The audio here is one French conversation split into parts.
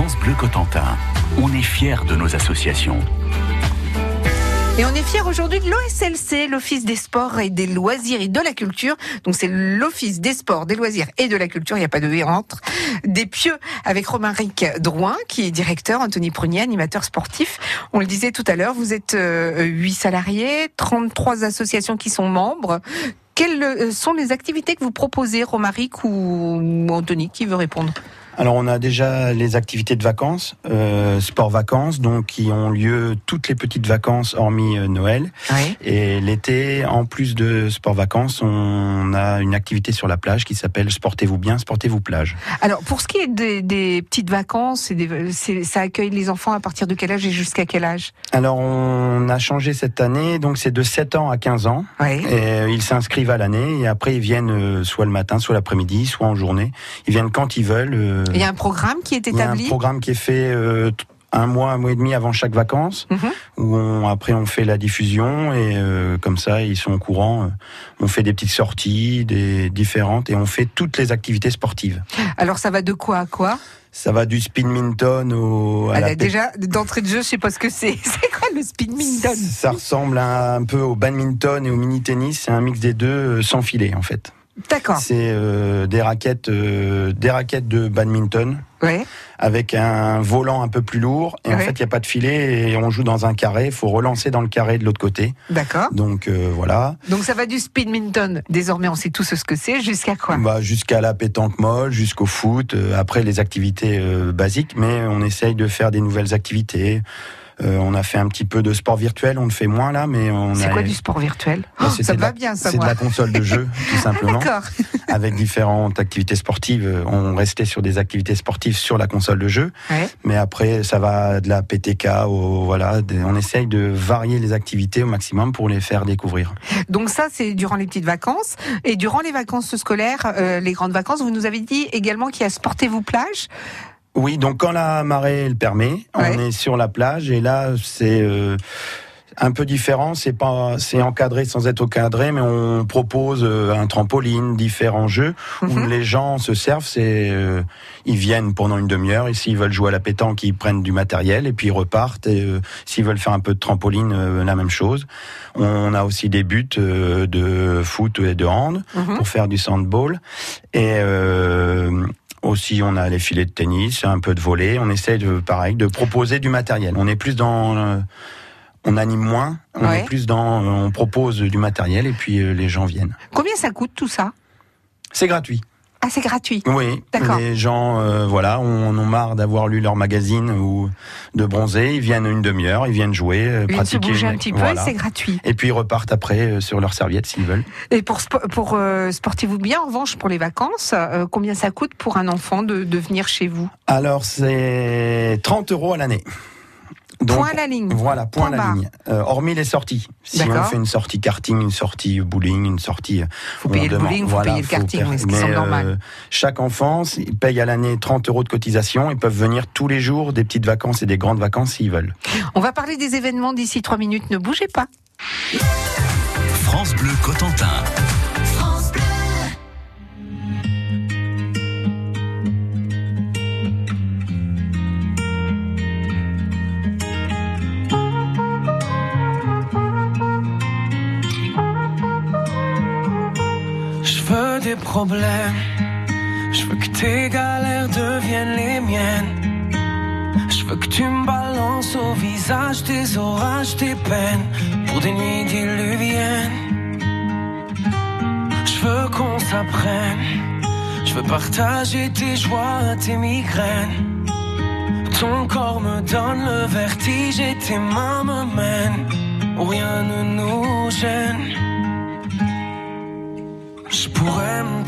Bleu Cotentin, on est fiers de nos associations. Et on est fiers aujourd'hui de l'OSLC, l'Office des sports et des loisirs et de la culture. Donc c'est l'Office des sports, des loisirs et de la culture, il n'y a pas de V entre. Des pieux avec Romaric Drouin, qui est directeur, Anthony Prunier, animateur sportif. On le disait tout à l'heure, vous êtes euh, 8 salariés, 33 associations qui sont membres. Quelles euh, sont les activités que vous proposez, Romaric ou Anthony, qui veut répondre? Alors on a déjà les activités de vacances, euh, sport vacances, donc qui ont lieu toutes les petites vacances hormis euh, Noël. Oui. Et l'été, en plus de sport vacances, on a une activité sur la plage qui s'appelle Sportez-vous bien, sportez-vous plage. Alors pour ce qui est des, des petites vacances, des- ça accueille les enfants à partir de quel âge et jusqu'à quel âge? Alors on a changé cette année, donc c'est de 7 ans à 15 ans. Oui. Et euh, ils s'inscrivent à l'année et après ils viennent soit le matin, soit l'après-midi, soit en journée. Ils viennent quand ils veulent. Euh, Il y a un programme qui est il y a un établi programme qui est fait euh, un mois, un mois et demi avant chaque vacances, Mhm. où on, après on fait la diffusion et euh, comme ça ils sont au courant. euh, on fait des petites sorties, des différentes et on fait toutes les activités sportives. Alors ça va de quoi à quoi? Ça va du speedminton au. à Elle la a pét- Déjà d'entrée de jeu, je sais pas ce que c'est. C'est quoi le speedminton Ça ressemble à- un peu au badminton et au mini tennis. C'est un mix des deux sans filet en fait. D'accord. C'est euh, des raquettes, euh, des raquettes de badminton Ouais. avec un volant un peu plus lourd. Et en fait, il n'y a pas de filet et on joue dans un carré. Il faut relancer dans le carré de l'autre côté. D'accord. Donc euh, voilà. Donc ça va du speedminton. Désormais, on sait tous ce que c'est. Jusqu'à quoi? Bah, jusqu'à la pétanque molle, jusqu'au foot. après les activités basiques, mais on essaye de faire des nouvelles activités. Euh, on a fait un petit peu de sport virtuel. On le fait moins là, mais on C'est a. quoi du sport virtuel Bah, Oh, Ça va la- bien, ça, C'est de la console de jeu, tout simplement. D'accord. avec différentes activités sportives. On restait sur des activités sportives sur la console de jeu, Ouais. mais après ça va de la PTK au voilà. on essaye de varier les activités au maximum pour les faire découvrir. Donc ça, c'est durant les petites vacances. Et durant les vacances scolaires, euh, les grandes vacances, vous nous avez dit également qu'il y a Sportez-vous plage. Oui, donc quand la marée le permet, Ouais. on est sur la plage et là c'est euh, un peu différent. C'est pas, c'est encadré sans être encadré, mais on propose euh, un trampoline, différents jeux où Mhm. les gens se servent. C'est, euh, ils viennent pendant une demi-heure et s'ils veulent jouer à la pétanque, ils prennent du matériel et puis ils repartent. Et euh, s'ils veulent faire un peu de trampoline, euh, la même chose. On a aussi des buts de foot et de hand Mhm. pour faire du sandball. Et euh, aussi, on a les filets de tennis, un peu de volley. On essaie de, pareil, de proposer du matériel. On est plus dans, euh, on anime moins. On Ouais. est plus dans, euh, on propose du matériel et puis euh, les gens viennent. Combien ça coûte tout ça? C'est gratuit. Ah, c'est gratuit. Oui. D'accord. Les gens, euh, voilà, on en ont marre d'avoir lu leur magazine ou de bronzer. Ils viennent une demi-heure, ils viennent jouer, euh, Ils viennent se pratiquer. bouger un petit peu voilà. c'est gratuit. Et puis ils repartent après euh, sur leur serviette s'ils veulent. Et pour, spo- pour euh, Sportez-vous bien, en revanche, pour les vacances, euh, combien ça coûte pour un enfant de, de venir chez vous? Alors c'est 30 euros à l'année. Donc, Point à la ligne. Voilà, point, Point à la barre. ligne. Euh, hormis les sorties. Si on fait une sortie karting, une sortie bowling, une sortie. Faut on payer le demande- bowling, faut voilà, payer le karting, oui, ce qui mais, semble euh, normal. chaque enfant il paye à l'année 30 euros de cotisation. Ils peuvent venir tous les jours, des petites vacances et des grandes vacances s'ils veulent. On va parler des événements d'ici trois minutes. Ne bougez pas. France Bleu Cotentin. Je veux que tes galères deviennent les miennes. Je veux que tu me balances au visage tes orages, tes peines pour des nuits diluviennes. Je veux qu'on s'apprenne. Je veux partager tes joies, tes migraines. Ton corps me donne le vertige et tes mains me mènent rien ne nous gêne. Je pourrais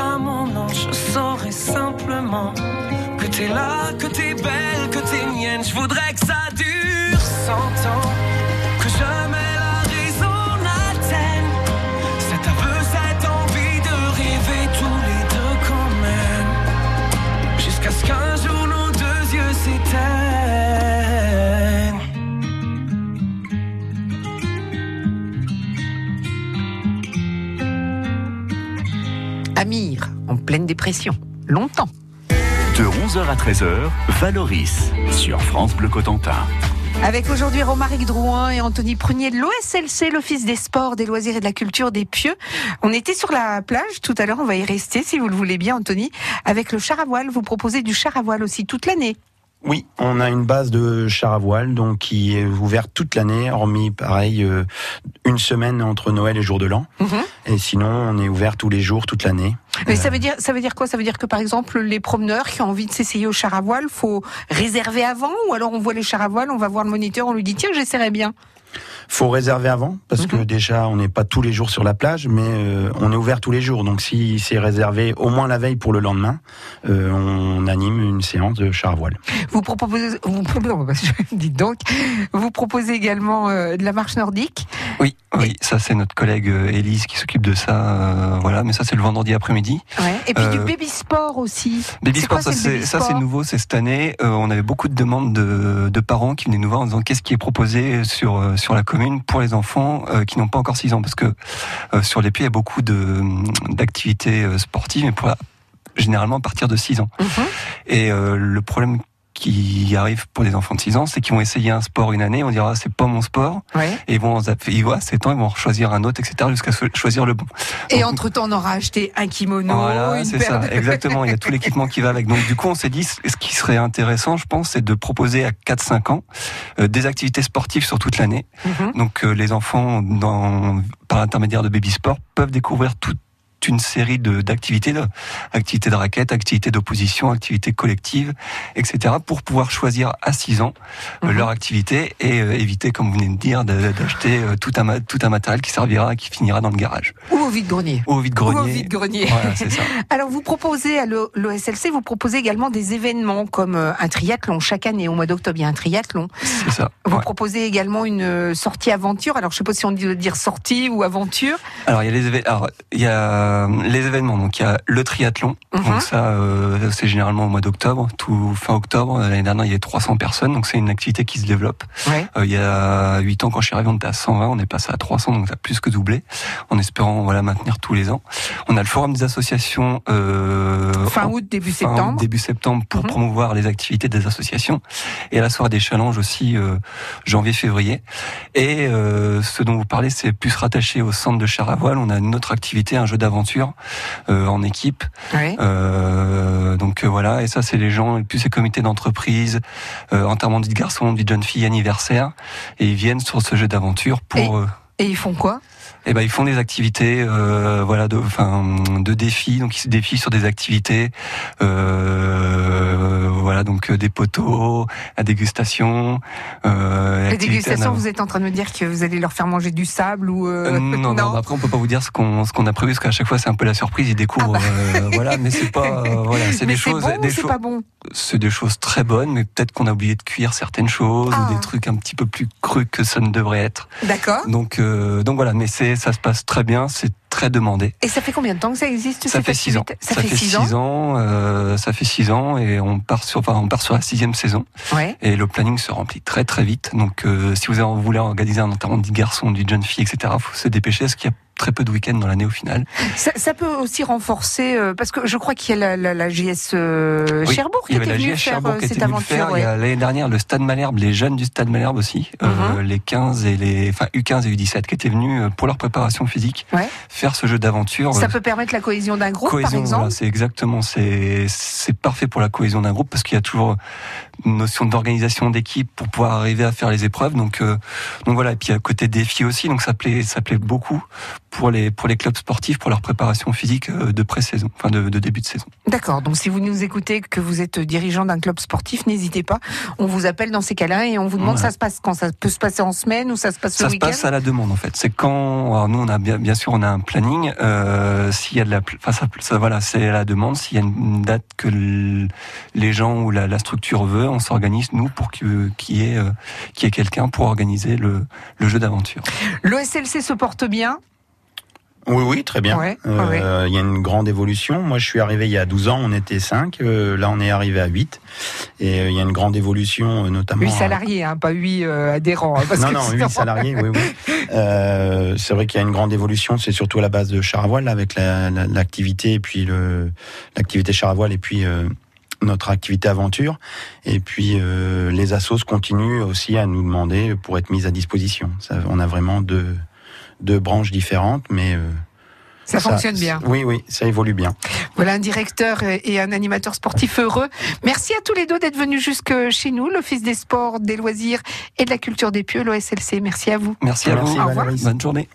Jusqu'à mon nom. Je saurai simplement que t'es là, que t'es belle, que t'es mienne. Je voudrais que ça dure cent ans. Amir, en pleine dépression. Longtemps. De 11h à 13h, Valoris sur France Bleu Cotentin. Avec aujourd'hui Romaric Drouin et Anthony Prunier de l'OSLC, l'Office des sports, des loisirs et de la culture des Pieux. On était sur la plage tout à l'heure, on va y rester si vous le voulez bien Anthony, avec le char à voile. Vous proposez du char à voile aussi toute l'année. Oui, on a une base de char à voile donc qui est ouverte toute l'année, hormis pareil euh, une semaine entre Noël et jour de l'an. Et sinon, on est ouvert tous les jours, toute l'année. Mais ça veut dire ça veut dire quoi? Ça veut dire que par exemple les promeneurs qui ont envie de s'essayer au char à voile, faut réserver avant? Ou alors on voit les chars à voile, on va voir le moniteur, on lui dit tiens j'essaierai bien. Faut réserver avant parce que déjà on n'est pas tous les jours sur la plage, mais euh, on est ouvert tous les jours. Donc si c'est réservé au moins la veille pour le lendemain, euh, on anime une séance de char à voile. Vous proposez vous, dites donc vous proposez également euh, de la marche nordique? Oui, oui, ça c'est notre collègue euh, Élise qui s'occupe de ça. euh, voilà, mais ça c'est le vendredi après-midi. Ouais. Et puis du Euh, baby sport aussi. Baby Sport, quoi, ça c'est nouveau, c'est cette année. Euh, on avait beaucoup de demandes de, de parents qui venaient nous voir en disant qu'est-ce qui est proposé sur euh, sur la commune pour les enfants euh, qui n'ont pas encore 6 ans, parce que euh, sur les pieds il y a beaucoup de d'activités sportives, mais pour la- généralement à partir de 6 ans. Mhm. Et euh, le problème qui arrive pour les enfants de 6 ans, c'est qu'ils vont essayer un sport une année, on dira c'est pas mon sport, Ouais. et ils vont ils voient à 7 ans, ils vont choisir un autre, etc. jusqu'à choisir le bon. Et entre temps on aura acheté un kimono, voilà, c'est ça, de- exactement. Il y a tout l'équipement qui va avec. Donc du coup, on s'est dit, ce qui serait intéressant, je pense, c'est de proposer à 4-5 ans euh, des activités sportives sur toute l'année. Mhm. Donc euh, les enfants, dans, par l'intermédiaire de Baby Sport, peuvent découvrir toute une série d'activités, de, activités de raquettes, activités d'opposition, activités collectives, etc. pour pouvoir choisir à 6 ans euh, Mhm. leur activité et euh, éviter, comme vous venez de dire, d'acheter euh, tout un tout un matériel qui servira, qui finira dans le garage Ou au vide-grenier. ou au vide-grenier. Ou au vide-grenier. Voilà. Alors vous proposez à l'OSLC, vous proposez également des événements comme un triathlon chaque année. Au mois d'octobre, il y a un triathlon. C'est ça. Vous ouais. proposez également une sortie aventure. Alors je sais pas si on dit dire sortie ou aventure. Alors il y a les alors, il y a les événements. Donc il y a le triathlon. Mhm. donc ça euh, c'est généralement au mois d'octobre tout fin octobre. L'année dernière il y avait 300 personnes. Donc c'est une activité qui se développe. Ouais. Euh, il y a 8 ans quand je suis arrivé on était à 120 on est passé à 300 donc ça a plus que doublé. En espérant voilà maintenir tous les ans. On a le forum des associations euh, Fin août, début fin août, septembre. début septembre pour Mhm. promouvoir les activités des associations. Et à la soirée des challenges aussi euh, janvier février. Et euh, ce dont vous parlez c'est plus rattaché au centre de char à voile on a une autre activité un jeu d'aventure euh, en équipe. Euh, donc euh, voilà, et ça c'est les gens, et puis ces comités d'entreprise, enterrement de vie de garçon, vie de jeune fille, anniversaire, et ils viennent sur ce jeu d'aventure pour. euh, Et ils font quoi? Eh ben ils font des activités, euh, voilà, de, enfin, de défis. Donc ils se défient sur des activités, euh, voilà, donc euh, des poteaux, la dégustation. Euh, La dégustation, vous êtes en train de me dire que vous allez leur faire manger du sable ou euh, Euh, non, non, après on peut pas vous dire ce qu'on ce qu'on a prévu parce qu'à chaque fois c'est un peu la surprise, ils découvrent, euh, voilà, mais c'est pas, voilà, c'est Ah des choses, bon des c'est choses, pas bon c'est des choses très bonnes, mais peut-être qu'on a oublié de cuire certaines choses Ah. ou des trucs un petit peu plus crus que ça ne devrait être. D'accord. Donc, donc voilà, mais c'est, ça se passe très bien, c'est très demandé. Et ça fait combien de temps que ça existe Ça fait six ans. activité? Ça, fait six ans? euh, ça fait six ans et on part sur, enfin, on part sur la sixième saison Ouais. et le planning se remplit très très vite. Donc, euh, si vous voulez organiser un enterrement de garçon, d'une jeune fille, etc., faut se dépêcher parce qu'il y a très peu de week-ends dans l'année au final. Ça, ça peut aussi renforcer, euh, parce que je crois qu'il y a la, la, la JS euh, Oui, Cherbourg qui était la venue faire euh, qui était cette venue faire. aventure. Il y ouais. a l'année dernière le Stade Malherbe, les jeunes du Stade Malherbe aussi, euh, les 15 et les, enfin U15 et U17 qui étaient venus pour leur préparation physique Ouais. faire ce jeu d'aventure. Ça peut permettre la cohésion d'un groupe, par cohésion, exemple voilà, c'est exactement, c'est parfait pour la cohésion d'un groupe parce qu'il y a toujours notion d'organisation d'équipe pour pouvoir arriver à faire les épreuves. Donc euh, donc voilà, et puis à côté défi aussi, donc ça plaît ça plaît beaucoup pour les pour les clubs sportifs pour leur préparation physique euh, de pré-saison, enfin de, de début de saison. D'accord. Donc, si vous nous écoutez, que vous êtes dirigeant d'un club sportif, n'hésitez pas. On vous appelle dans ces cas-là et on vous demande ça se passe quand? Ça peut se passer en semaine ou ça se passe Ça se passe à la demande en fait. C'est quand alors nous on a bien, bien sûr on a un planning. Euh, s'il y a de la, enfin ça, ça, voilà c'est à la demande. S'il y a une date que les gens ou la, la structure veut, on s'organise nous pour que- qu'il y ait euh, y ait quelqu'un pour organiser le, le jeu d'aventure. L'OSLC se porte bien? Oui, oui, très bien. Ouais, Euh, ouais. Il y a une grande évolution. Moi, je suis arrivé il y a 12 ans, on était 5. là, on est arrivé à 8. Et euh, il y a une grande évolution, euh, notamment... 8 salariés, hein, pas 8 adhérents. hein, parce non, que non, sinon- 8 salariés, oui, oui. Euh, c'est vrai qu'il y a une grande évolution, c'est surtout à la base de Charavoile, là, avec la- la- l'activité, et puis le, l'activité Charavoile, et puis euh, notre activité aventure. Et puis euh, les assos continuent aussi à nous demander pour être mis à disposition. Ça, on a vraiment deux, deux branches différentes, mais... euh, Ça fonctionne bien. Oui, oui, ça évolue bien. Voilà un directeur et un animateur sportif heureux. Merci à tous les deux d'être venus jusque chez nous, l'Office des sports, des loisirs et de la culture des pieux, l'OSLC. Merci à vous. Merci à Merci, vous. Au revoir. Bonne journée.